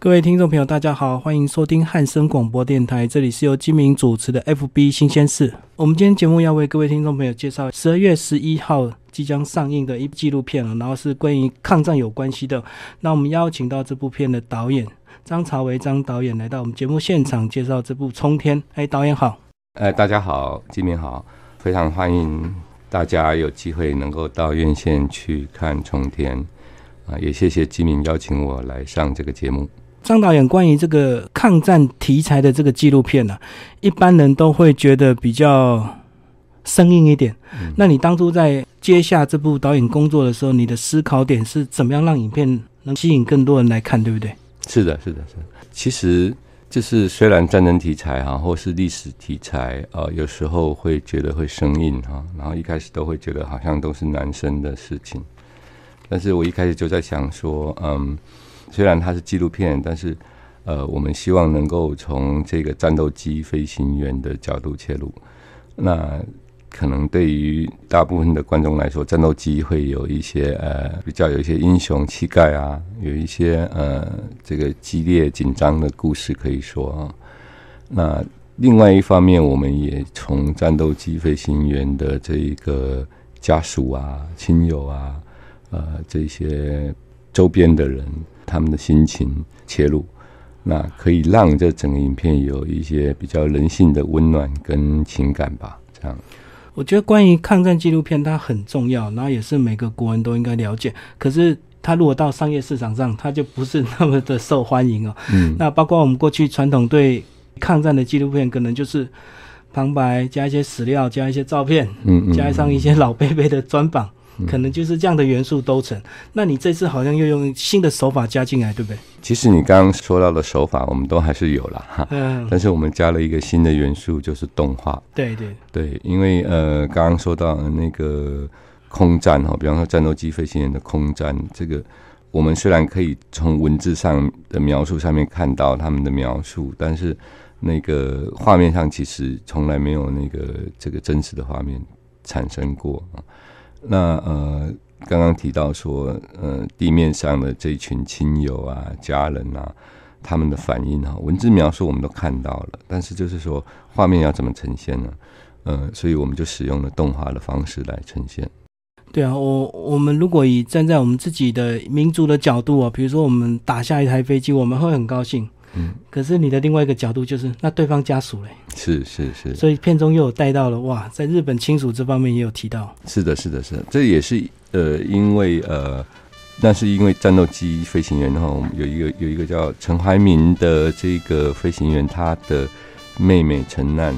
各位听众朋友，大家好，欢迎收听汉声广播电台，这里是由金明主持的 FB 新鲜事。我们今天节目要为各位听众朋友介绍十二月十一号即将上映的一部纪录片了，然后是关于抗战有关系的。那我们邀请到这部片的导演张朝维张导演来到我们节目现场介绍这部《冲天》。哎，导演好。哎，大家好，金明好，非常欢迎大家有机会能够到院线去看《冲天》啊，也谢谢金明邀请我来上这个节目。张导演关于这个抗战题材的这个纪录片呢，一般人都会觉得比较生硬一点。那你当初在接下这部导演工作的时候，你的思考点是怎么样让影片能吸引更多人来看，对不对？是的，是的，是。其实就是虽然战争题材哈，或是历史题材啊，有时候会觉得会生硬哈，然后一开始都会觉得好像都是男生的事情，但是我一开始就在想说，嗯。虽然它是纪录片，但是，呃，我们希望能够从这个战斗机飞行员的角度切入。那可能对于大部分的观众来说，战斗机会有一些呃比较有一些英雄气概啊，有一些呃这个激烈紧张的故事可以说啊。那另外一方面，我们也从战斗机飞行员的这一个家属啊、亲友啊、呃这些周边的人。他们的心情切入，那可以让这整个影片有一些比较人性的温暖跟情感吧。这样，我觉得关于抗战纪录片它很重要，然后也是每个国人都应该了解。可是它如果到商业市场上，它就不是那么的受欢迎哦。嗯，那包括我们过去传统对抗战的纪录片，可能就是旁白加一些史料，加一些照片，嗯，加上一些老贝贝的专访。可能就是这样的元素都成。那你这次好像又用新的手法加进来，对不对？其实你刚刚说到的手法，我们都还是有了哈。嗯。但是我们加了一个新的元素，就是动画。对对对，因为呃，刚刚说到那个空战哈，比方说战斗机飞行员的空战，这个我们虽然可以从文字上的描述上面看到他们的描述，但是那个画面上其实从来没有那个这个真实的画面产生过啊。那呃，刚刚提到说，呃，地面上的这群亲友啊、家人啊，他们的反应哈，文字描述我们都看到了，但是就是说，画面要怎么呈现呢？呃，所以我们就使用了动画的方式来呈现。对啊，我我们如果以站在我们自己的民族的角度啊，比如说我们打下一台飞机，我们会很高兴。嗯，可是你的另外一个角度就是，那对方家属嘞？是是是，所以片中又有带到了哇，在日本亲属这方面也有提到。是的，是的，是的，这也是呃，因为呃，那是因为战斗机飞行员哈，有一个有一个叫陈怀民的这个飞行员，他的妹妹陈难，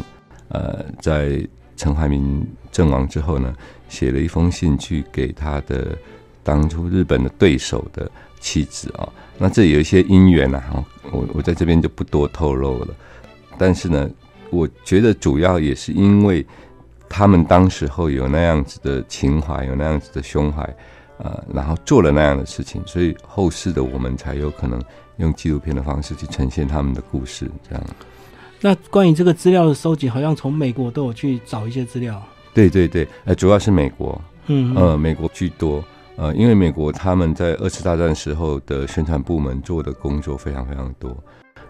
呃，在陈怀民阵亡之后呢，写了一封信去给他的当初日本的对手的妻子啊。那这有一些因缘呐，哈，我我在这边就不多透露了。但是呢，我觉得主要也是因为他们当时候有那样子的情怀，有那样子的胸怀，呃，然后做了那样的事情，所以后世的我们才有可能用纪录片的方式去呈现他们的故事。这样。那关于这个资料的收集，好像从美国都有去找一些资料。对对对，呃，主要是美国，嗯，呃，美国居多。呃，因为美国他们在二次大战时候的宣传部门做的工作非常非常多，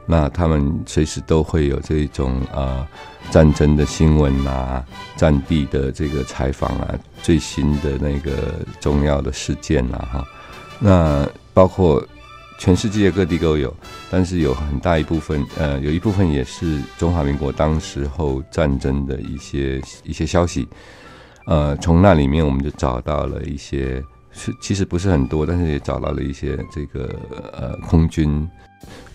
那他们随时都会有这种呃战争的新闻啊、战地的这个采访啊、最新的那个重要的事件啊，哈，那包括全世界各地都有，但是有很大一部分，呃，有一部分也是中华民国当时候战争的一些一些消息，呃，从那里面我们就找到了一些。是，其实不是很多，但是也找到了一些这个呃空军，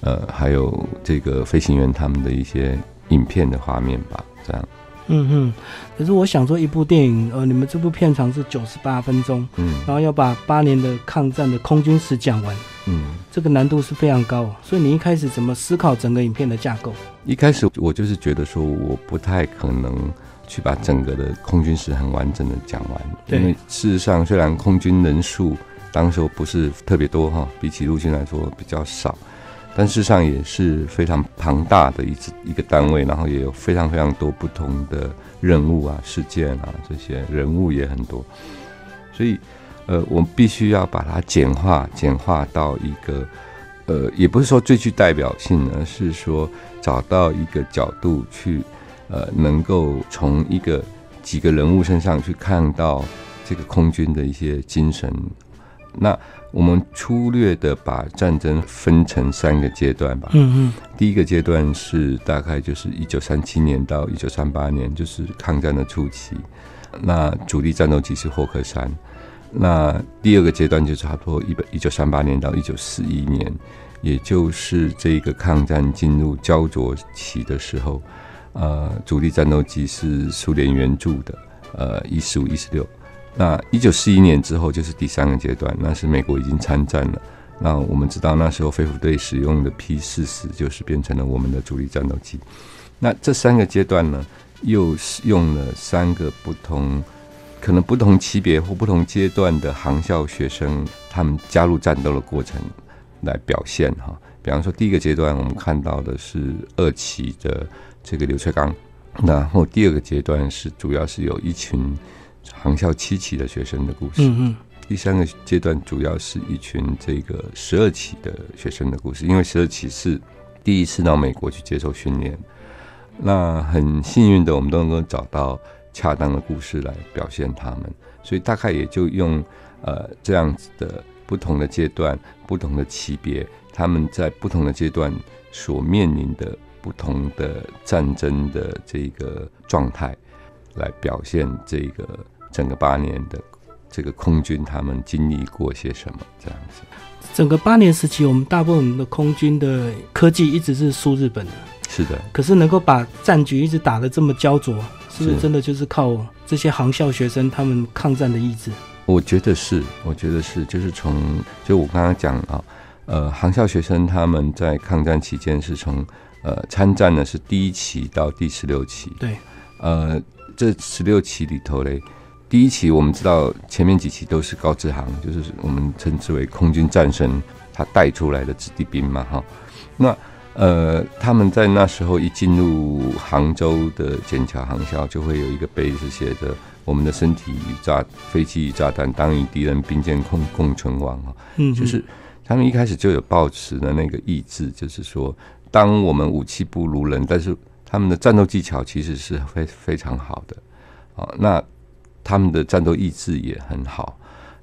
呃还有这个飞行员他们的一些影片的画面吧，这样。嗯哼，可是我想说，一部电影，呃，你们这部片长是九十八分钟，嗯，然后要把八年的抗战的空军史讲完，嗯，这个难度是非常高，所以你一开始怎么思考整个影片的架构？一开始我就是觉得说，我不太可能。去把整个的空军史很完整的讲完，因为事实上虽然空军人数当时候不是特别多哈，比起陆军来说比较少，但事实上也是非常庞大的一支一个单位，然后也有非常非常多不同的任务啊、事件啊，这些人物也很多，所以呃，我们必须要把它简化，简化到一个呃，也不是说最具代表性，而是说找到一个角度去，呃，能够从一个几个人物身上去看到这个空军的一些精神。那我们粗略的把战争分成三个阶段吧。嗯嗯。第一个阶段是大概就是一九三七年到一九三八年，就是抗战的初期。那主力战斗机是霍克山。那第二个阶段就差不多一百一九三八年到一九四一年，也就是这个抗战进入焦灼期的时候，呃，主力战斗机是苏联援助的，呃，一十五、一十六。那一九四一年之后就是第三个阶段，那是美国已经参战了。那我们知道那时候飞虎队使用的 P 四十就是变成了我们的主力战斗机。那这三个阶段呢，又是用了三个不同。可能不同级别或不同阶段的航校学生，他们加入战斗的过程来表现哈。比方说，第一个阶段我们看到的是二期的这个刘翠刚，然后第二个阶段是主要是有一群航校七期的学生的故事。嗯嗯。第三个阶段主要是一群这个十二期的学生的故事，因为十二期是第一次到美国去接受训练，那很幸运的我们都能够找到。恰当的故事来表现他们，所以大概也就用呃这样子的不同的阶段、不同的级别，他们在不同的阶段所面临的不同的战争的这个状态，来表现这个整个八年的这个空军他们经历过些什么这样子。整个八年时期，我们大部分的空军的科技一直是输日本的，是的。可是能够把战局一直打得这么焦灼。是不是真的就是靠这些航校学生他们抗战的意志？我觉得是，我觉得是，就是从就我刚刚讲啊，呃，航校学生他们在抗战期间是从呃参战呢是第一期到第十六期，对，呃，这十六期里头嘞，第一期我们知道前面几期都是高志航，就是我们称之为空军战神，他带出来的子弟兵嘛，哈，那。呃，他们在那时候一进入杭州的剑桥航校，就会有一个碑是写着“我们的身体与炸飞机与炸弹，当与敌人并肩共共存亡”啊。嗯，就是他们一开始就有抱持的那个意志，就是说，当我们武器不如人，但是他们的战斗技巧其实是非非常好的啊。那他们的战斗意志也很好，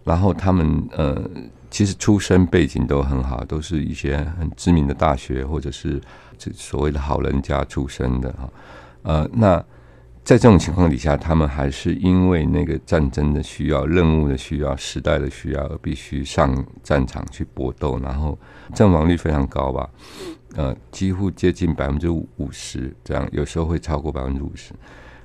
然后他们呃。其实出身背景都很好，都是一些很知名的大学，或者是这所谓的好人家出身的哈。呃，那在这种情况底下，他们还是因为那个战争的需要、任务的需要、时代的需要，而必须上战场去搏斗，然后阵亡率非常高吧？呃，几乎接近百分之五十，这样有时候会超过百分之五十。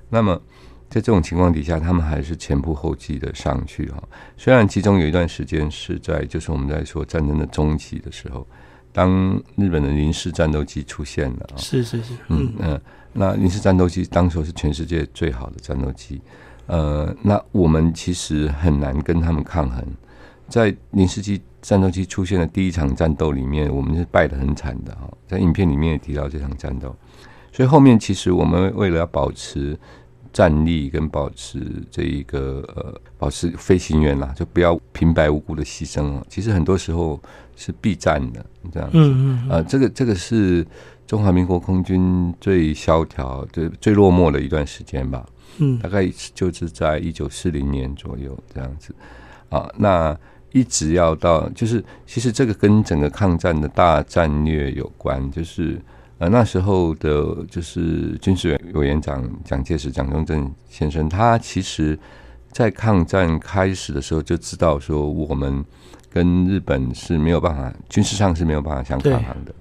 那么。在这种情况底下，他们还是前仆后继的上去哈。虽然其中有一段时间是在，就是我们在说战争的中期的时候，当日本的零式战斗机出现了，是是是，嗯嗯，那零式战斗机当时是全世界最好的战斗机，呃，那我们其实很难跟他们抗衡。在零式机战斗机出现的第一场战斗里面，我们是败得很惨的哈。在影片里面也提到这场战斗，所以后面其实我们为了要保持。战力跟保持这一个呃，保持飞行员啦，就不要平白无故的牺牲啊。其实很多时候是避战的这样子。嗯嗯。呃，这个这个是中华民国空军最萧条、最最落寞的一段时间吧。嗯。大概就是在一九四零年左右这样子。啊，那一直要到，就是其实这个跟整个抗战的大战略有关，就是。呃，那时候的就是军事委员长蒋介石、蒋中正先生，他其实，在抗战开始的时候就知道说，我们跟日本是没有办法军事上是没有办法相抗衡的，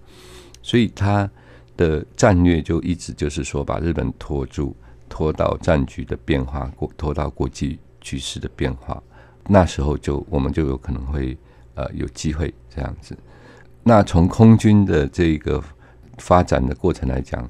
所以他的战略就一直就是说，把日本拖住，拖到战局的变化，过拖到国际局势的变化，那时候就我们就有可能会呃有机会这样子。那从空军的这个。发展的过程来讲，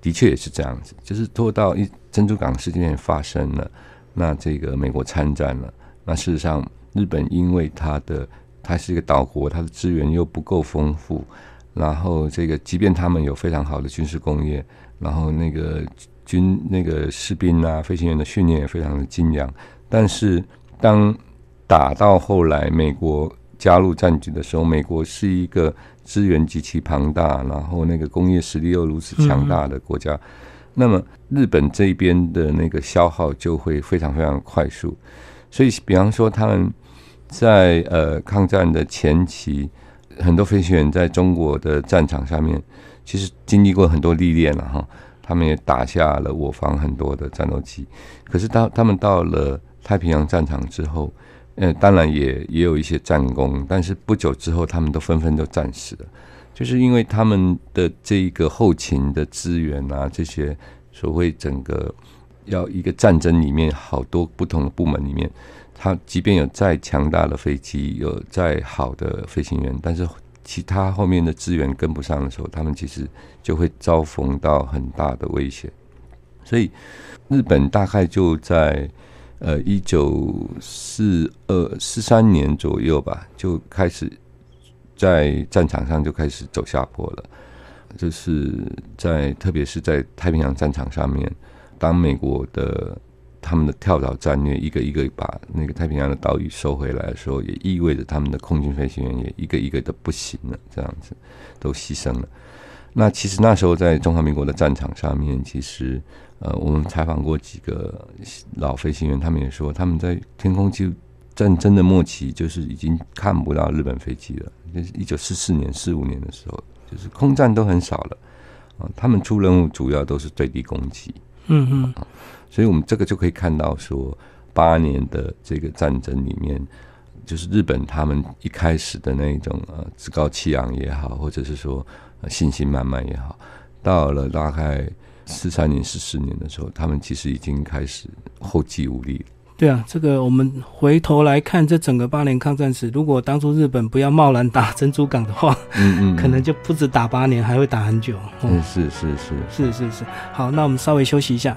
的确也是这样子，就是拖到一珍珠港事件发生了，那这个美国参战了，那事实上日本因为它的它是一个岛国，它的资源又不够丰富，然后这个即便他们有非常好的军事工业，然后那个军那个士兵啊飞行员的训练也非常的精良，但是当打到后来美国加入战局的时候，美国是一个资源极其庞大，然后那个工业实力又如此强大的国家，那么日本这边的那个消耗就会非常非常快速。所以，比方说他们在呃抗战的前期，很多飞行员在中国的战场上面，其实经历过很多历练了哈。他们也打下了我方很多的战斗机，可是当他们到了太平洋战场之后，呃，当然也也有一些战功，但是不久之后，他们都纷纷都战死了，就是因为他们的这一个后勤的资源啊，这些所谓整个要一个战争里面好多不同的部门里面，他即便有再强大的飞机，有再好的飞行员，但是。其他后面的资源跟不上的时候，他们其实就会遭逢到很大的危险。所以，日本大概就在呃一九四二四三年左右吧，就开始在战场上就开始走下坡了。就是在特别是在太平洋战场上面，当美国的。他们的跳岛战略，一个一个把那个太平洋的岛屿收回来的时候，也意味着他们的空军飞行员也一个一个的不行了，这样子都牺牲了。那其实那时候在中华民国的战场上面，其实呃，我们采访过几个老飞行员，他们也说他们在天空就战争的末期，就是已经看不到日本飞机了。就是一九四四年、四五年的时候，就是空战都很少了啊。他们出任务主要都是对地攻击。嗯嗯。所以我们这个就可以看到，说八年的这个战争里面，就是日本他们一开始的那一种呃趾高气扬也好，或者是说信心满满也好，到了大概四三年、四四年的时候，他们其实已经开始后继无力了。对啊，这个我们回头来看这整个八年抗战史，如果当初日本不要贸然打珍珠港的话，嗯嗯，可能就不止打八年，还会打很久。嗯，是是是是是是。好，那我们稍微休息一下。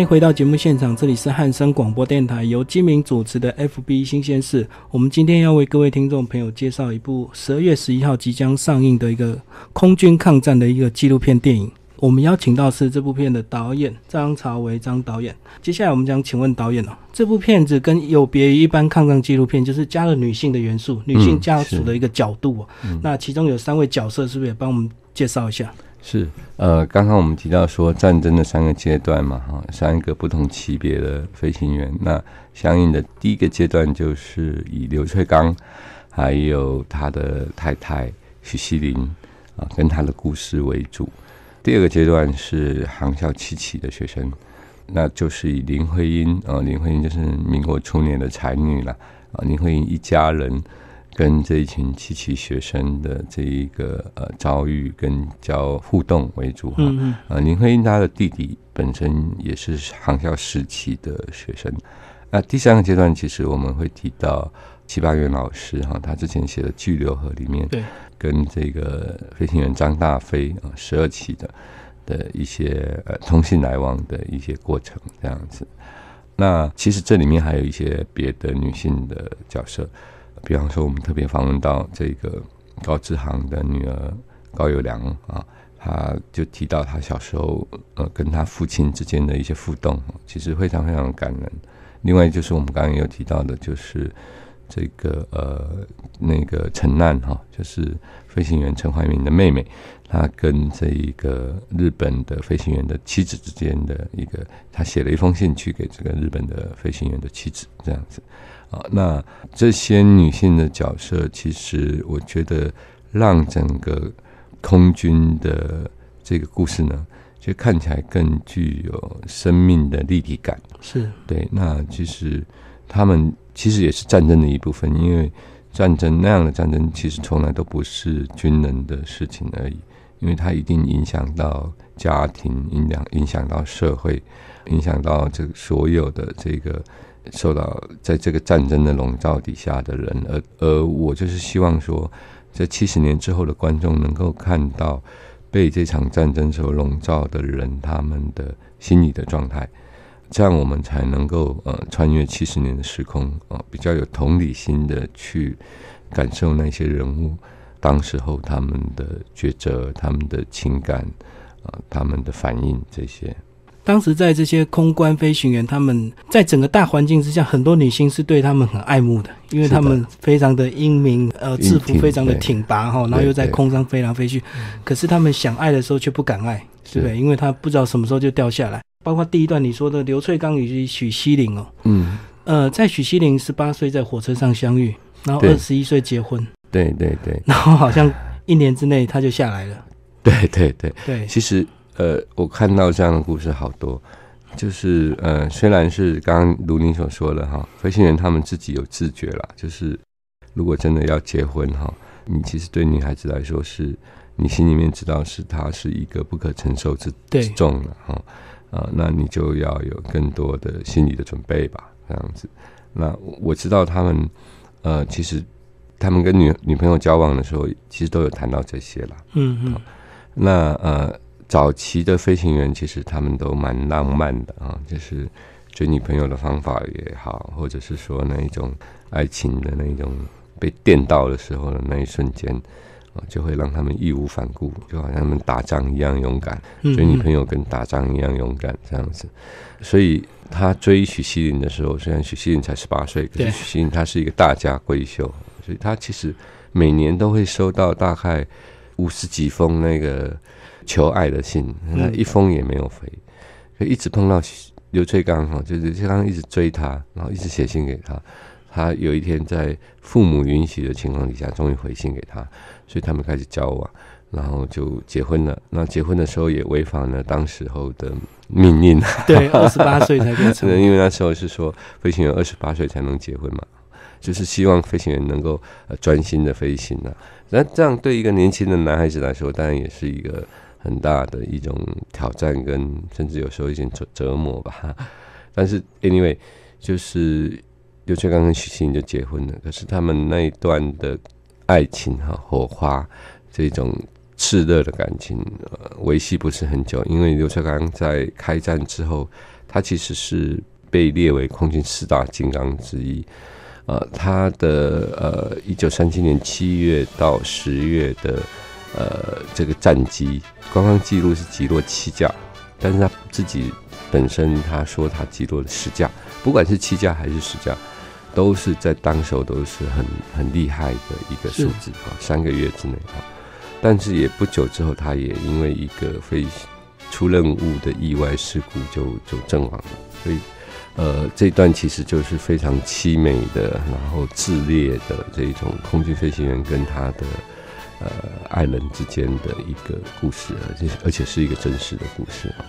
欢迎回到节目现场，这里是汉声广播电台，由金明主持的 FB 新鲜事。我们今天要为各位听众朋友介绍一部十二月十一号即将上映的一个空军抗战的一个纪录片电影。我们邀请到是这部片的导演张朝伟张导演。接下来我们将请问导演哦，这部片子跟有别于一般抗战纪录片，就是加了女性的元素，女性家属的一个角度哦。那其中有三位角色，是不是也帮我们介绍一下？是，呃，刚刚我们提到说战争的三个阶段嘛，哈，三个不同级别的飞行员，那相应的第一个阶段就是以刘翠刚还有他的太太许锡林啊，跟他的故事为主；第二个阶段是航校七期的学生，那就是以林徽因啊，林徽因就是民国初年的才女了啊，林徽因一家人。跟这一群七七学生的这一个呃遭遇跟交互动为主哈，呃林徽因她的弟弟本身也是航校时期的学生，那第三个阶段其实我们会提到七八元老师哈，他之前写的《巨流河》里面，对，跟这个飞行员张大飞啊十二期的的一些呃通信来往的一些过程这样子，那其实这里面还有一些别的女性的角色。比方说，我们特别访问到这个高志航的女儿高友良啊，他就提到他小时候呃跟他父亲之间的一些互动，其实非常非常感人。另外就是我们刚刚有提到的，就是这个呃那个陈难哈，就是飞行员陈怀民的妹妹，她跟这一个日本的飞行员的妻子之间的一个，他写了一封信去给这个日本的飞行员的妻子，这样子。啊，那这些女性的角色，其实我觉得让整个空军的这个故事呢，就看起来更具有生命的立体感。是对，那其实他们其实也是战争的一部分，因为战争那样的战争，其实从来都不是军人的事情而已，因为它一定影响到家庭，影响影响到社会，影响到这个所有的这个。受到在这个战争的笼罩底下的人，而而我就是希望说，在七十年之后的观众能够看到被这场战争所笼罩的人他们的心理的状态，这样我们才能够呃穿越七十年的时空啊，比较有同理心的去感受那些人物当时候他们的抉择、他们的情感啊、他们的反应这些。当时在这些空关飞行员，他们在整个大环境之下，很多女性是对他们很爱慕的，因为他们非常的英明，呃，制服非常的挺拔哈，然后又在空中飞来飞去。可是他们想爱的时候却不敢爱，对不对？因为他不知道什么时候就掉下来。包括第一段你说的刘翠刚与许西林哦，嗯，呃，在许西林十八岁在火车上相遇，然后二十一岁结婚，对对对，然后好像一年之内他就下来了，对对对对，其实。呃，我看到这样的故事好多，就是呃，虽然是刚刚卢宁所说的哈，飞行员他们自己有自觉了，就是如果真的要结婚哈，你其实对女孩子来说是，你心里面知道是她是一个不可承受之之重了哈，啊，那你就要有更多的心理的准备吧，这样子。那我知道他们呃，其实他们跟女女朋友交往的时候，其实都有谈到这些了，嗯嗯，那呃。早期的飞行员其实他们都蛮浪漫的啊，就是追女朋友的方法也好，或者是说那一种爱情的那一种被电到的时候的那一瞬间啊，就会让他们义无反顾，就好像他们打仗一样勇敢，追女朋友跟打仗一样勇敢这样子。所以他追许希林的时候，虽然许希林才十八岁，可是许希林他是一个大家闺秀，所以他其实每年都会收到大概五十几封那个。求爱的信，那一封也没有回，就一直碰到刘翠刚哈，就是刘翠刚一直追他，然后一直写信给他。他有一天在父母允许的情况底下，终于回信给他，所以他们开始交往，然后就结婚了。那结婚的时候也违反了当时候的命令，对，二十八岁才可以，因为那时候是说飞行员二十八岁才能结婚嘛，就是希望飞行员能够呃专心的飞行啊。那这样对一个年轻的男孩子来说，当然也是一个。很大的一种挑战，跟甚至有时候一些折折磨吧。但是，anyway，就是刘翠刚跟许昕就结婚了。可是他们那一段的爱情哈火花，这种炽热的感情维系不是很久。因为刘翠刚在开战之后，他其实是被列为空军四大金刚之一。呃，他的呃，一九三七年七月到十月的。呃，这个战机官方记录是击落七架，但是他自己本身他说他击落了十架，不管是七架还是十架，都是在当时候都是很很厉害的一个数字啊，三个月之内啊。但是也不久之后，他也因为一个飞出任务的意外事故就就阵亡了。所以，呃，这段其实就是非常凄美的，然后炽烈的这种空军飞行员跟他的呃爱人之间的一个故事，而且而且是一个真实的故事啊。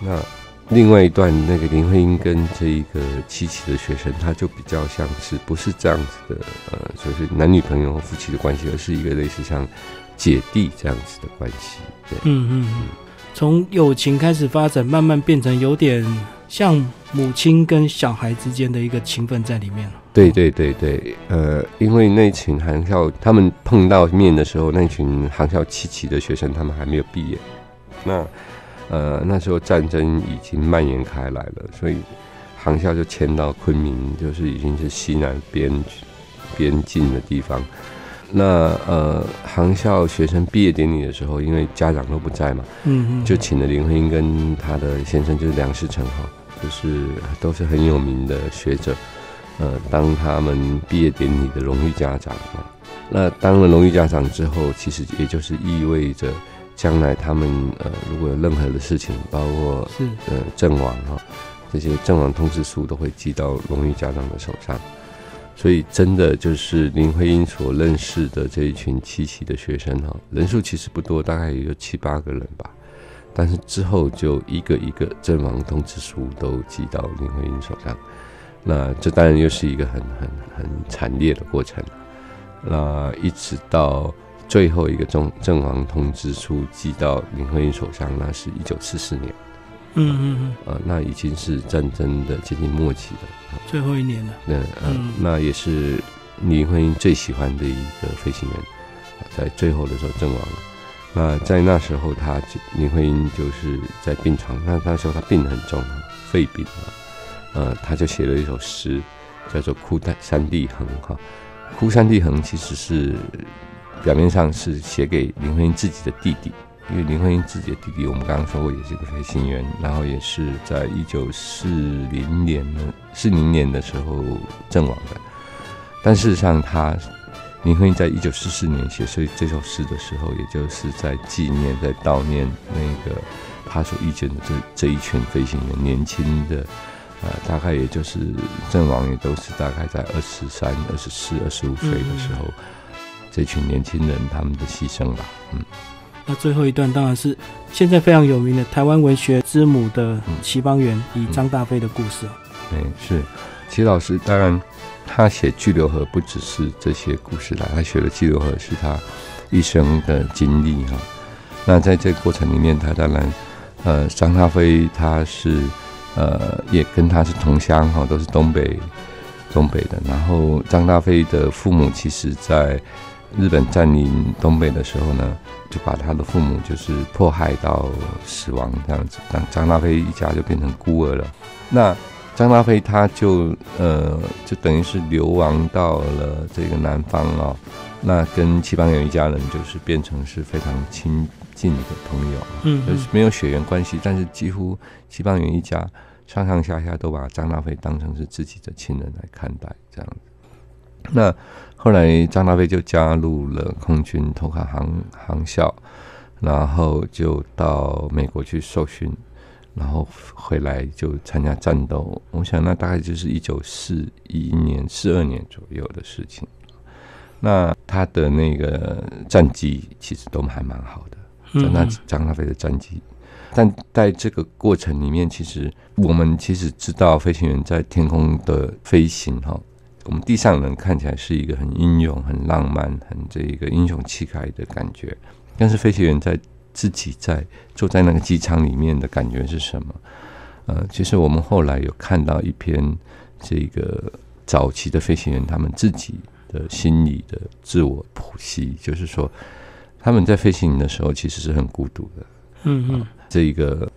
那另外一段，那个林徽因跟这一个七七的学生，他就比较像是不是这样子的，呃，就是男女朋友夫妻的关系，而是一个类似像姐弟这样子的关系。对，嗯嗯嗯，从友情开始发展，慢慢变成有点像母亲跟小孩之间的一个情分在里面了。对对对对，呃，因为那群航校他们碰到面的时候，那群航校七期的学生，他们还没有毕业，那。呃，那时候战争已经蔓延开来了，所以航校就迁到昆明，就是已经是西南边边境的地方。那呃，航校学生毕业典礼的时候，因为家长都不在嘛，嗯嗯，就请了林徽因跟他的先生，就是梁世成哈，就是都是很有名的学者，呃，当他们毕业典礼的荣誉家长啊。那当了荣誉家长之后，其实也就是意味着。将来他们呃，如果有任何的事情，包括是呃阵亡哈，这些阵亡通知书都会寄到荣誉家长的手上。所以真的就是林徽因所认识的这一群七期的学生哈，人数其实不多，大概也就七八个人吧。但是之后就一个一个阵亡通知书都寄到林徽因手上，那这当然又是一个很很很惨烈的过程。那一直到。最后一个阵阵亡通知书寄到林徽因手上，那是一九四四年。嗯嗯嗯，呃，那已经是战争的接近末期了，最后一年了。嗯嗯，那也是林徽因最喜欢的一个飞行员，在最后的时候阵亡了。那在那时候，他就林徽因就是在病床，那那时候他病得很重，肺病啊，呃，他就写了一首诗，叫做《哭山地横》哈，《哭山地横》其实是。表面上是写给林徽因自己的弟弟，因为林徽因自己的弟弟，我们刚刚说过也是一个飞行员，然后也是在一九四零年的四零年的时候阵亡的。但事实上，他林徽因在一九四四年写这这首诗的时候，也就是在纪念、在悼念那个他所遇见的这这一群飞行员，年轻的，呃，大概也就是阵亡也都是大概在二十三、二十四、二十五岁的时候。这群年轻人他们的牺牲吧，嗯，那最后一段当然是现在非常有名的台湾文学之母的齐邦媛以张大飞的故事嗯，是。齐老师，当然他写《巨流河》不只是这些故事啦，他写的《巨流河》是他一生的经历哈。那在这个过程里面，他当然呃，张大飞他是呃也跟他是同乡哈，都是东北东北的。然后张大飞的父母其实在日本占领东北的时候呢，就把他的父母就是迫害到死亡这样子，张张大飞一家就变成孤儿了。那张大飞他就呃，就等于是流亡到了这个南方啊。那跟齐邦媛一家人就是变成是非常亲近的朋友，嗯，就是没有血缘关系，但是几乎戚邦媛一家上上下下都把张大飞当成是自己的亲人来看待，这样子。那后来张大飞就加入了空军投考航航校，然后就到美国去受训，然后回来就参加战斗。我想那大概就是一九四一年、四二年左右的事情。那他的那个战绩其实都还蛮好的，张大张大飞的战绩。但在这个过程里面，其实我们其实知道飞行员在天空的飞行哈。我们地上人看起来是一个很英勇、很浪漫、很这一个英雄气概的感觉，但是飞行员在自己在坐在那个机舱里面的感觉是什么？呃，其实我们后来有看到一篇这个早期的飞行员他们自己的心理的自我剖析，就是说他们在飞行的时候其实是很孤独的。嗯嗯，这一个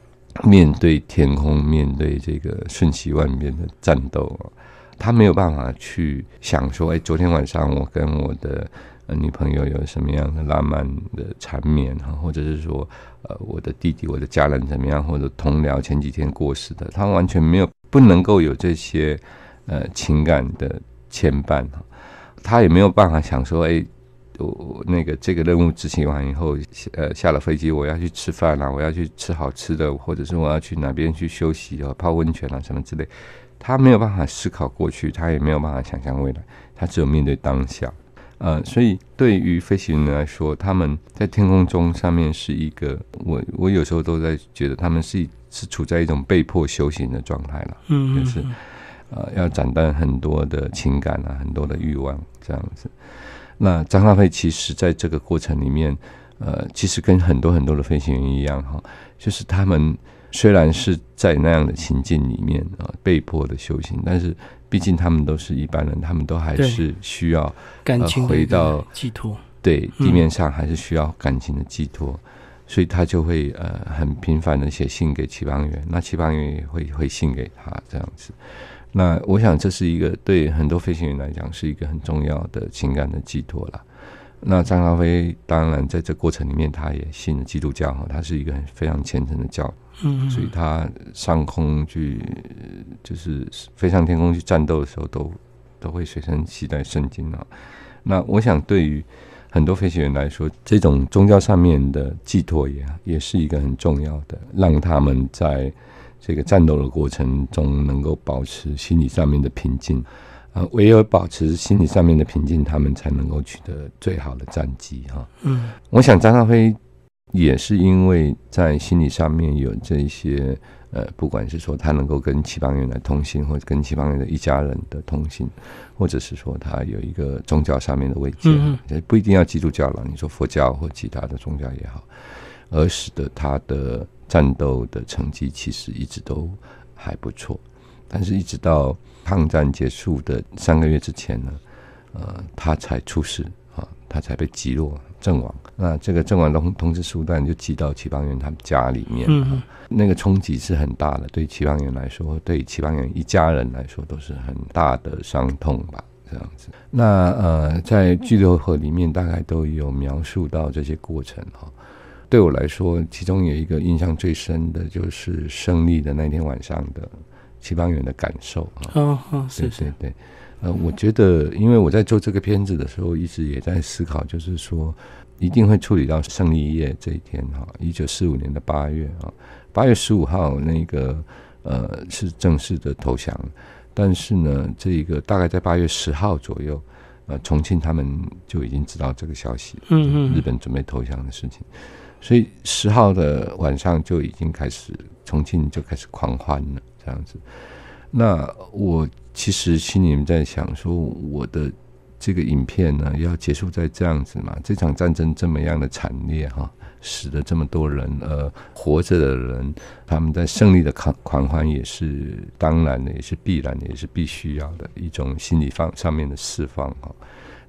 面对天空，面对这个瞬息万变的战斗啊。他没有办法去想说，哎，昨天晚上我跟我的女朋友有什么样的浪漫的缠绵哈，或者是说，呃，我的弟弟、我的家人怎么样，或者同僚前几天过世的，他完全没有不能够有这些呃情感的牵绊哈，他也没有办法想说，哎，我那个这个任务执行完以后，呃，下了飞机我要去吃饭啊，我要去吃好吃的，或者是我要去哪边去休息啊，泡温泉啊什么之类。他没有办法思考过去，他也没有办法想象未来，他只有面对当下。呃，所以对于飞行员来说，他们在天空中上面是一个，我我有时候都在觉得他们是是处在一种被迫修行的状态了，嗯，就是呃要斩断很多的情感啊，很多的欲望这样子。那张大飞其实在这个过程里面，呃，其实跟很多很多的飞行员一样哈，就是他们。虽然是在那样的情境里面啊，被迫的修行，但是毕竟他们都是一般人，他们都还是需要感情回到寄托，对地面上还是需要感情的寄托，所以他就会呃很频繁的写信给齐邦媛，那齐邦媛也会回信给他这样子。那我想这是一个对很多飞行员来讲是一个很重要的情感的寄托了。那张高飞当然在这过程里面，他也信了基督教哈，他是一个非常虔诚的教，嗯，所以他上空去就是飞上天空去战斗的时候，都都会随身携带圣经啊。那我想对于很多飞行员来说，这种宗教上面的寄托也也是一个很重要的，让他们在这个战斗的过程中能够保持心理上面的平静。呃，唯有保持心理上面的平静，他们才能够取得最好的战绩哈。嗯，我想张少飞也是因为在心理上面有这些呃，不管是说他能够跟齐邦媛来通信，或者跟齐邦媛的一家人的通信，或者是说他有一个宗教上面的慰藉，不一定要基督教了，你说佛教或其他的宗教也好，而使得他的战斗的成绩其实一直都还不错，但是一直到。抗战结束的三个月之前呢，呃，他才出事啊，他才被击落阵亡。那这个阵亡通通知书弹就寄到齐邦媛他们家里面，那个冲击是很大的，对齐邦媛来说，对齐邦媛一家人来说都是很大的伤痛吧，这样子。那呃，在巨流河里面大概都有描述到这些过程哈。对我来说，其中有一个印象最深的就是胜利的那天晚上的。齐邦媛的感受。啊，哦哦，是是对，呃，我觉得，因为我在做这个片子的时候，一直也在思考，就是说，一定会处理到胜利夜这一天哈，一九四五年的八月啊，八月十五号那个呃是正式的投降，但是呢，这一个大概在八月十号左右，呃，重庆他们就已经知道这个消息，嗯嗯，日本准备投降的事情，所以十号的晚上就已经开始，重庆就开始狂欢了。这样子，那我其实心里面在想说，我的这个影片呢，要结束在这样子嘛？这场战争这么样的惨烈哈，死了这么多人，呃，活着的人他们在胜利的狂狂欢也是当然的，也是必然的，也是必须要的一种心理方上面的释放哈。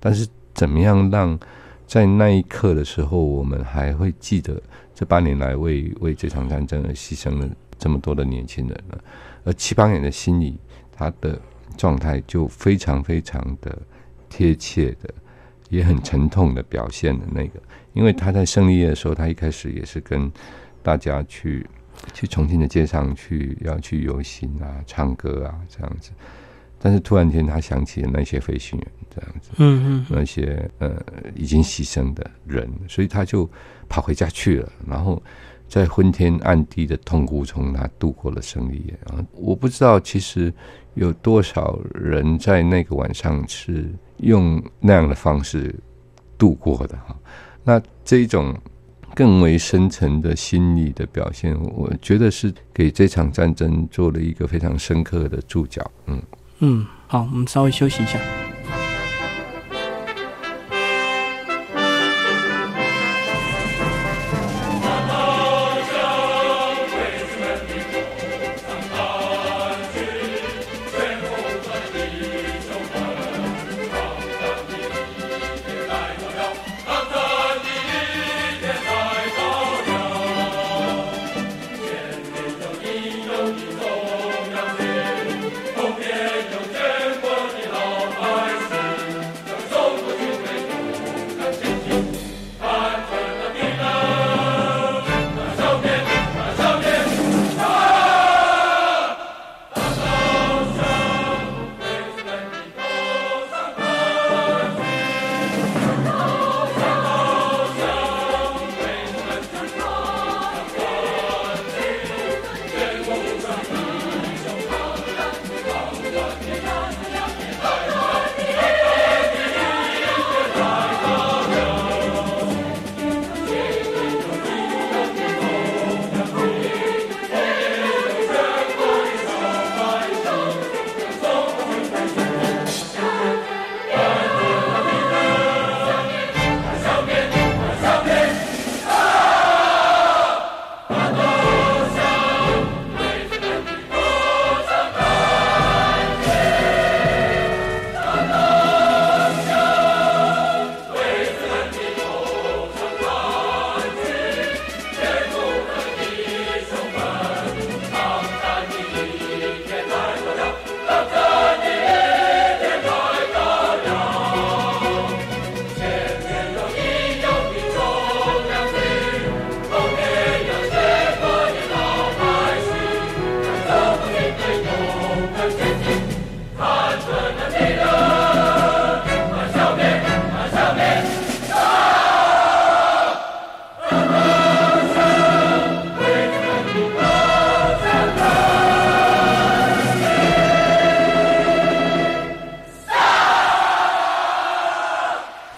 但是怎么样让在那一刻的时候，我们还会记得这八年来为为这场战争而牺牲了这么多的年轻人呢？而七八年的心理，他的状态就非常非常的贴切的，也很沉痛的表现的那个。因为他在胜利夜的时候，他一开始也是跟大家去去重庆的街上去要去游行啊、唱歌啊这样子。但是突然间，他想起了那些飞行员这样子，嗯嗯，那些呃已经牺牲的人，所以他就跑回家去了，然后。在昏天暗地的痛苦中，他度过了胜利夜啊！我不知道，其实有多少人在那个晚上是用那样的方式度过的哈。那这种更为深层的心理的表现，我觉得是给这场战争做了一个非常深刻的注脚。嗯嗯，好，我们稍微休息一下。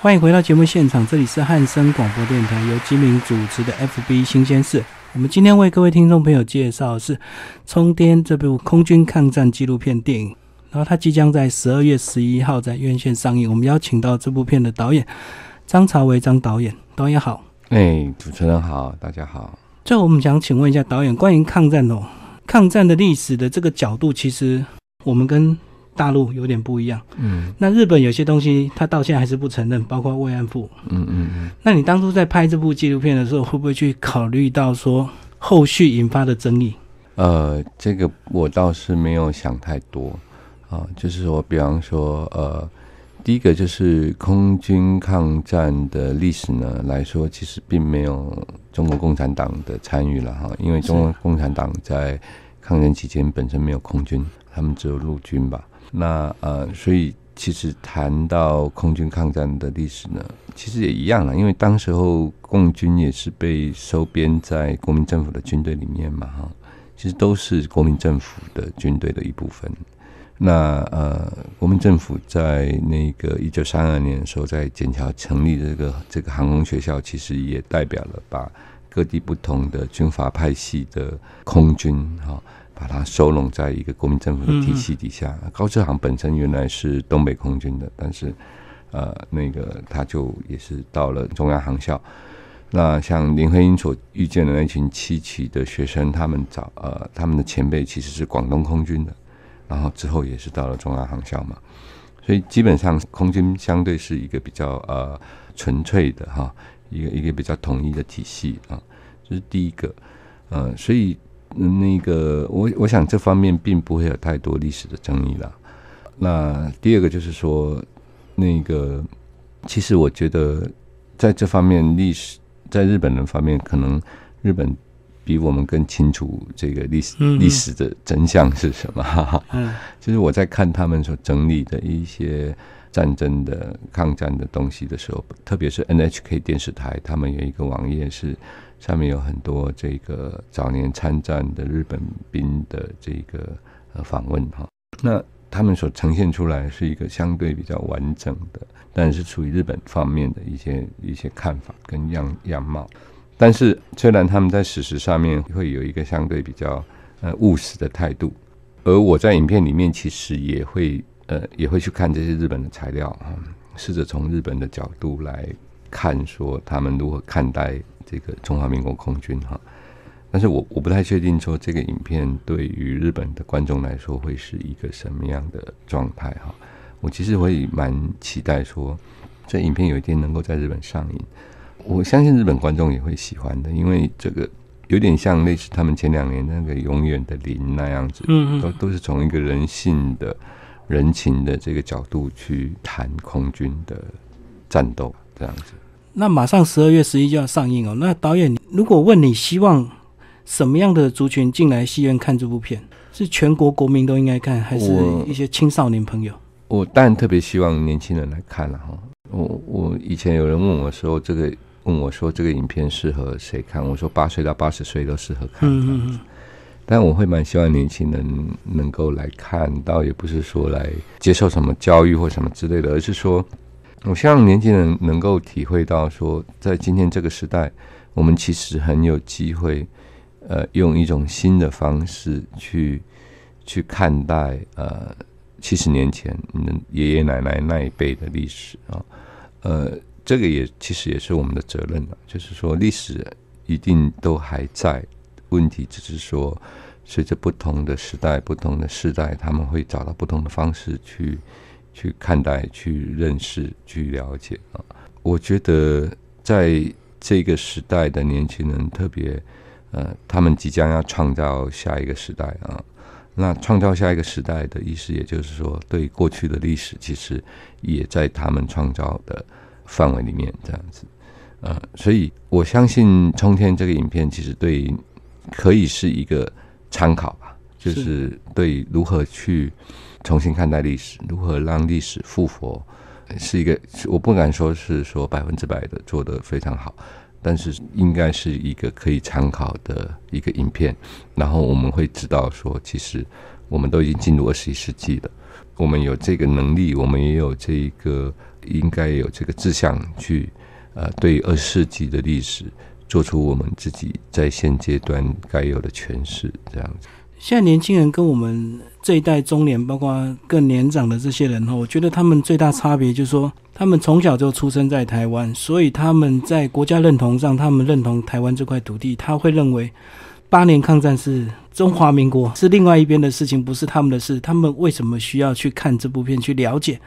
欢迎回到节目现场，这里是汉声广播电台由金明主持的 FB 新鲜事。我们今天为各位听众朋友介绍的是《冲天》这部空军抗战纪录片电影，然后它即将在十二月十一号在院线上映。我们邀请到这部片的导演张朝伟张导演，导演好。哎，主持人好，大家好。最后，我们想请问一下导演，关于抗战哦，抗战的历史的这个角度，其实我们跟大陆有点不一样，嗯，那日本有些东西他到现在还是不承认，包括慰安妇，嗯嗯嗯。那你当初在拍这部纪录片的时候，会不会去考虑到说后续引发的争议？呃，这个我倒是没有想太多啊，就是说，比方说，呃，第一个就是空军抗战的历史呢来说，其实并没有中国共产党的参与了哈，因为中国共产党在抗战期间本身没有空军，他们只有陆军吧。那呃，所以其实谈到空军抗战的历史呢，其实也一样了，因为当时候共军也是被收编在国民政府的军队里面嘛，哈，其实都是国民政府的军队的一部分。那呃，国民政府在那个一九三二年的时候，在笕桥成立这个这个航空学校，其实也代表了把各地不同的军阀派系的空军哈。把它收拢在一个国民政府的体系底下。高志航本身原来是东北空军的，但是呃，那个他就也是到了中央航校。那像林徽因所遇见的那群七期的学生，他们早呃，他们的前辈其实是广东空军的，然后之后也是到了中央航校嘛。所以基本上空军相对是一个比较呃纯粹的哈，一个一个比较统一的体系啊，这是第一个。呃，所以。那个，我我想这方面并不会有太多历史的争议了。那第二个就是说，那个其实我觉得在这方面历史，在日本人方面，可能日本比我们更清楚这个历史历史的真相是什么。嗯，就是我在看他们所整理的一些战争的抗战的东西的时候，特别是 NHK 电视台，他们有一个网页是。上面有很多这个早年参战的日本兵的这个呃访问哈，那他们所呈现出来是一个相对比较完整的，但是处于日本方面的一些一些看法跟样样貌。但是虽然他们在史实上面会有一个相对比较呃务实的态度，而我在影片里面其实也会呃也会去看这些日本的材料啊，试着从日本的角度来看说他们如何看待。这个中华民国空军哈，但是我我不太确定说这个影片对于日本的观众来说会是一个什么样的状态哈。我其实会蛮期待说这影片有一天能够在日本上映，我相信日本观众也会喜欢的，因为这个有点像类似他们前两年那个永远的零那样子，都都是从一个人性的人情的这个角度去谈空军的战斗这样子。那马上十二月十一就要上映哦。那导演如果问你希望什么样的族群进来戏院看这部片，是全国国民都应该看，还是一些青少年朋友？我当然特别希望年轻人来看了哈。我我以前有人问我说，这个问我说这个影片适合谁看？我说八岁到八十岁都适合看。嗯嗯嗯。但我会蛮希望年轻人能够来看倒，也不是说来接受什么教育或什么之类的，而是说。我希望年轻人能够体会到，说在今天这个时代，我们其实很有机会，呃，用一种新的方式去去看待呃七十年前你们爷爷奶奶那一辈的历史啊，呃，这个也其实也是我们的责任了。就是说，历史一定都还在，问题只是说，随着不同的时代、不同的世代，他们会找到不同的方式去。去看待、去认识、去了解啊！我觉得在这个时代的年轻人，特别呃，他们即将要创造下一个时代啊。那创造下一个时代的意思，也就是说，对过去的历史，其实也在他们创造的范围里面，这样子。呃，所以我相信《冲天》这个影片，其实对可以是一个参考吧，就是对如何去。重新看待历史，如何让历史复活，是一个我不敢说是说百分之百的做得非常好，但是应该是一个可以参考的一个影片。然后我们会知道说，其实我们都已经进入二十一世纪了，我们有这个能力，我们也有这一个应该有这个志向去呃，对二十世纪的历史做出我们自己在现阶段该有的诠释，这样子。现在年轻人跟我们这一代中年，包括更年长的这些人哈，我觉得他们最大差别就是说，他们从小就出生在台湾，所以他们在国家认同上，他们认同台湾这块土地，他会认为八年抗战是中华民国，是另外一边的事情，不是他们的事。他们为什么需要去看这部片，去了解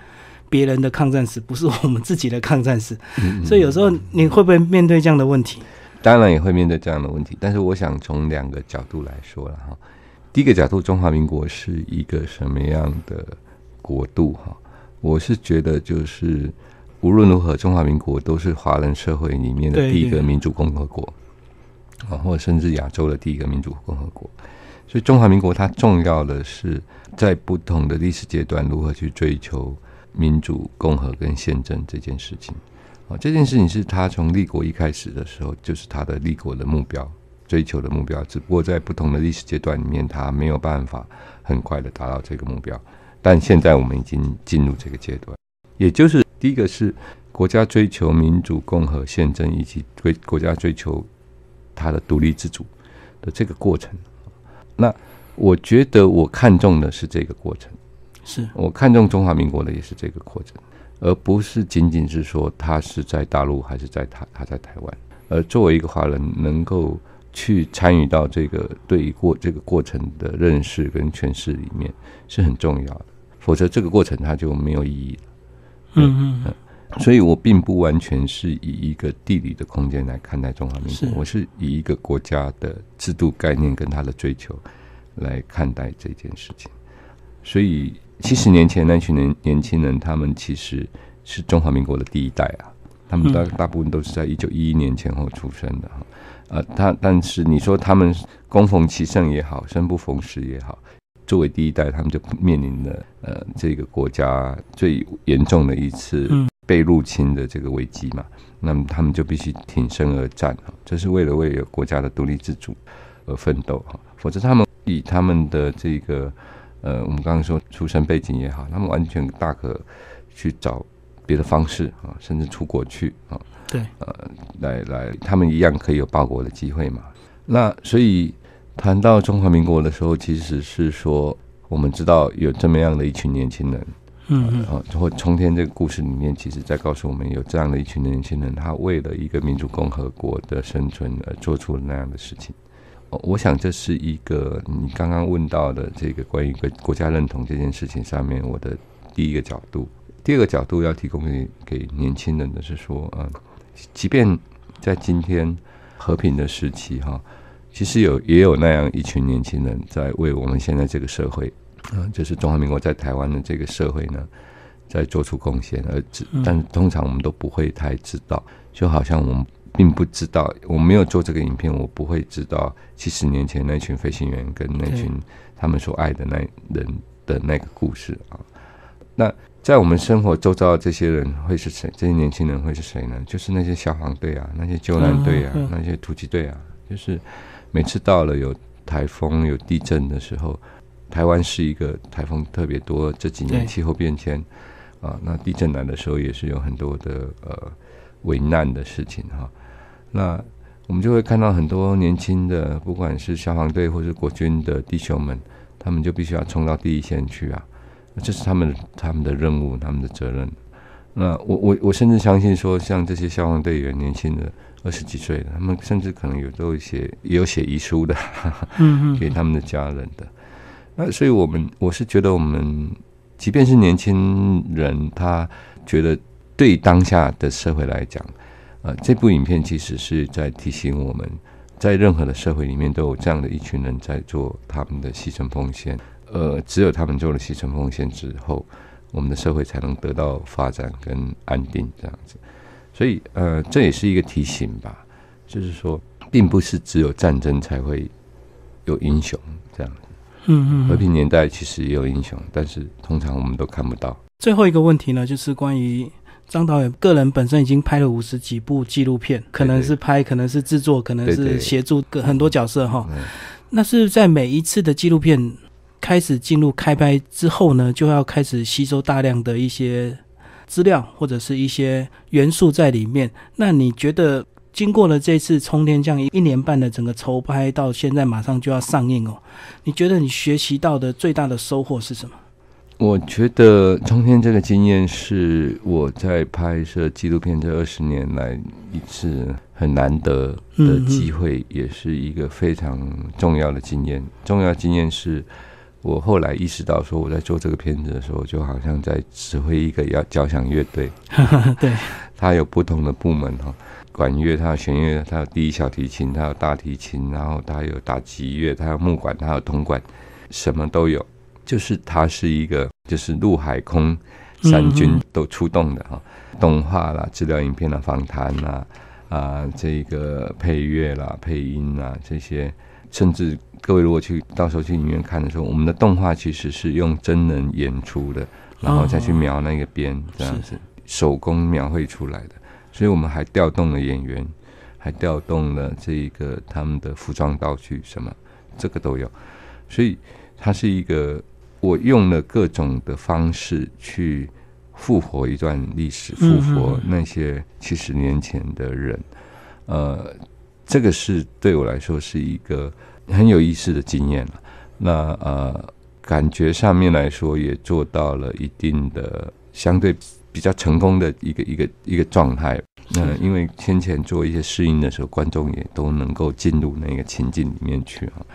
别人的抗战史，不是我们自己的抗战史？所以有时候你会不会面对这样的问题？当然也会面对这样的问题，但是我想从两个角度来说了哈。第一个角度，中华民国是一个什么样的国度？哈，我是觉得就是无论如何，中华民国都是华人社会里面的第一个民主共和国，啊，或者甚至亚洲的第一个民主共和国。所以，中华民国它重要的是在不同的历史阶段如何去追求民主、共和跟宪政这件事情。啊，这件事情是他从立国一开始的时候，就是他的立国的目标。追求的目标，只不过在不同的历史阶段里面，他没有办法很快的达到这个目标。但现在我们已经进入这个阶段，也就是第一个是国家追求民主、共和、宪政，以及国国家追求它的独立自主的这个过程。那我觉得我看重的是这个过程，是我看重中华民国的也是这个过程，而不是仅仅是说他是在大陆还是在他他在台湾。而作为一个华人，能够去参与到这个对过这个过程的认识跟诠释里面是很重要的，否则这个过程它就没有意义了。嗯嗯，所以我并不完全是以一个地理的空间来看待中华民国，我是以一个国家的制度概念跟他的追求来看待这件事情。所以七十年前那群年年轻人，他们其实是中华民国的第一代啊，他们大大部分都是在一九一一年前后出生的哈。呃，他但是你说他们恭逢其盛也好，生不逢时也好，作为第一代，他们就面临了呃这个国家最严重的一次被入侵的这个危机嘛，那么他们就必须挺身而战哈，这是为了为了国家的独立自主而奋斗哈，否则他们以他们的这个呃我们刚刚说出身背景也好，他们完全大可去找别的方式啊，甚至出国去啊。对，呃，来来，他们一样可以有报国的机会嘛？那所以谈到中华民国的时候，其实是说，我们知道有这么样的一群年轻人，嗯嗯，或冲天这个故事里面，其实在告诉我们，有这样的一群年轻人，他为了一个民主共和国的生存而做出了那样的事情。我想这是一个你刚刚问到的这个关于国国家认同这件事情上面，我的第一个角度。第二个角度要提供给给年轻人的是说，嗯。即便在今天和平的时期，哈，其实有也有那样一群年轻人在为我们现在这个社会，啊，就是中华民国在台湾的这个社会呢，在做出贡献，而但通常我们都不会太知道，就好像我们并不知道，我没有做这个影片，我不会知道七十年前那群飞行员跟那群他们所爱的那人的那个故事啊，那。在我们生活周遭的这些人会是谁？这些年轻人会是谁呢？就是那些消防队啊，那些救难队啊，那些突击队啊。就是每次到了有台风、有地震的时候，台湾是一个台风特别多，这几年气候变迁啊，那地震来的时候也是有很多的呃危难的事情哈。那我们就会看到很多年轻的，不管是消防队或是国军的弟兄们，他们就必须要冲到第一线去啊。这是他们他们的任务，他们的责任。那我我我甚至相信说，像这些消防队员，年轻的二十几岁的，他们甚至可能有都写也有写遗书的，嗯 给他们的家人的。那所以我们我是觉得，我们即便是年轻人，他觉得对当下的社会来讲，呃，这部影片其实是在提醒我们，在任何的社会里面，都有这样的一群人在做他们的牺牲奉献。呃，只有他们做了牺牲奉献之后，我们的社会才能得到发展跟安定这样子。所以，呃，这也是一个提醒吧，就是说，并不是只有战争才会有英雄这样子。嗯嗯。和平年代其实也有英雄，但是通常我们都看不到。最后一个问题呢，就是关于张导演个人本身已经拍了五十几部纪录片，可能是拍，可能是制作，可能是协助个很多角色哈。那是在每一次的纪录片。开始进入开拍之后呢，就要开始吸收大量的一些资料或者是一些元素在里面。那你觉得经过了这次冲天降一年半的整个筹拍到现在马上就要上映哦，你觉得你学习到的最大的收获是什么？我觉得冲天这个经验是我在拍摄纪录片这二十年来一次很难得的机会，也是一个非常重要的经验。重要经验是我后来意识到，说我在做这个片子的时候，就好像在指挥一个要交响乐队。对，它有不同的部门哈，管乐、它有弦乐、它有第一小提琴、它有大提琴，然后它有打击乐、它有木管、它有铜管，什么都有。就是它是一个，就是陆海空三军都出动的哈，动画啦、资料影片啦、访谈啦啊，这个配乐啦、配音啦这些，甚至各位如果去到时候去影院看的时候，我们的动画其实是用真人演出的，然后再去描那个边这样子，手工描绘出来的，所以我们还调动了演员，还调动了这一个他们的服装道具什么，这个都有，所以它是一个。我用了各种的方式去复活一段历史，复活那些七十年前的人。呃，这个是对我来说是一个很有意思的经验了。那呃，感觉上面来说也做到了一定的相对比较成功的一个一个一个状态。那因为先前做一些适应的时候，观众也都能够进入那个情境里面去啊。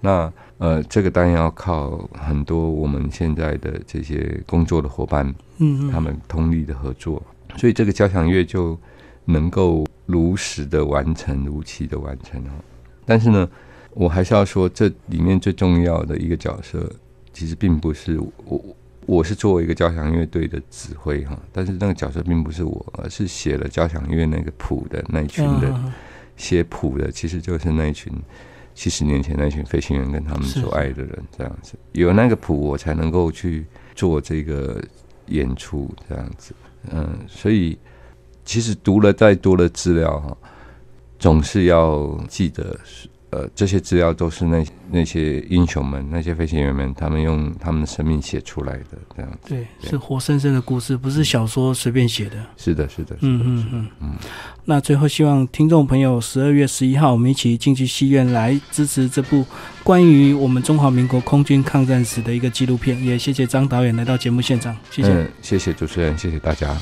那呃，这个当然要靠很多我们现在的这些工作的伙伴，嗯，他们通力的合作，所以这个交响乐就能够如实的完成，如期的完成哦。但是呢，我还是要说，这里面最重要的一个角色，其实并不是我，我是作为一个交响乐队的指挥哈，但是那个角色并不是我，而是写了交响乐那个谱的那一群人，写谱的其实就是那一群。七十年前那群飞行员跟他们所爱的人这样子，有那个谱我才能够去做这个演出这样子，嗯，所以其实读了再多的资料哈，总是要记得是。呃，这些资料都是那那些英雄们、那些飞行员们，他们用他们的生命写出来的，这样子。对，是活生生的故事，不是小说随便写的。是的，是的，嗯嗯嗯嗯。那最后，希望听众朋友十二月十一号，我们一起进去戏院来支持这部关于我们中华民国空军抗战史的一个纪录片。也谢谢张导演来到节目现场，谢谢，谢谢主持人，谢谢大家。